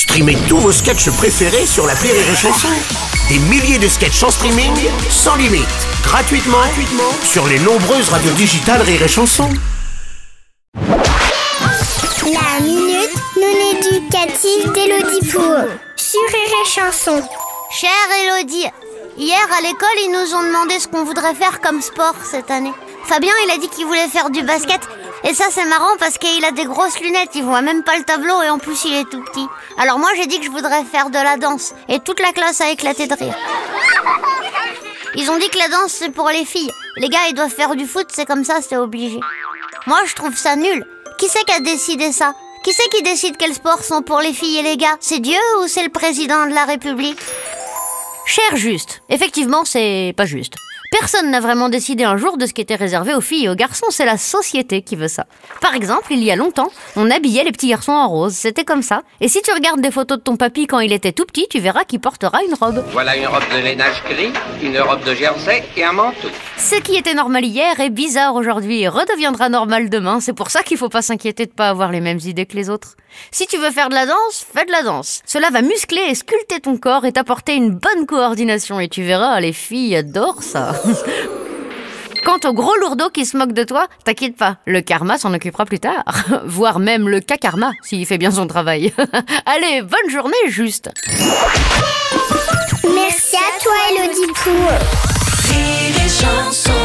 Streamez tous vos sketchs préférés sur la Rire et Chanson. Des milliers de sketchs en streaming, sans limite, gratuitement, gratuitement sur les nombreuses radios digitales Rire et Chanson. La minute non éducative d'Elodie Pour sur Rire et Chanson. Chère Elodie, hier à l'école, ils nous ont demandé ce qu'on voudrait faire comme sport cette année. Fabien, il a dit qu'il voulait faire du basket. Et ça, c'est marrant parce qu'il a des grosses lunettes, il voit même pas le tableau et en plus, il est tout petit. Alors moi, j'ai dit que je voudrais faire de la danse. Et toute la classe a éclaté de rire. Ils ont dit que la danse, c'est pour les filles. Les gars, ils doivent faire du foot, c'est comme ça, c'est obligé. Moi, je trouve ça nul. Qui c'est qui a décidé ça? Qui c'est qui décide quels sports sont pour les filles et les gars? C'est Dieu ou c'est le président de la République? Cher juste, effectivement, c'est pas juste. Personne n'a vraiment décidé un jour de ce qui était réservé aux filles et aux garçons, c'est la société qui veut ça. Par exemple, il y a longtemps, on habillait les petits garçons en rose, c'était comme ça. Et si tu regardes des photos de ton papy quand il était tout petit, tu verras qu'il portera une robe. Voilà une robe de lainage gris, une robe de jersey et un manteau. Ce qui était normal hier est bizarre aujourd'hui et redeviendra normal demain. C'est pour ça qu'il faut pas s'inquiéter de pas avoir les mêmes idées que les autres. Si tu veux faire de la danse, fais de la danse. Cela va muscler et sculpter ton corps et t'apporter une bonne coordination et tu verras, les filles adorent ça. Quant au gros lourdeau qui se moque de toi, t'inquiète pas, le karma s'en occupera plus tard. Voire même le kakarma, s'il fait bien son travail. Allez, bonne journée, juste. Merci à toi, Elodie. Rire et chanson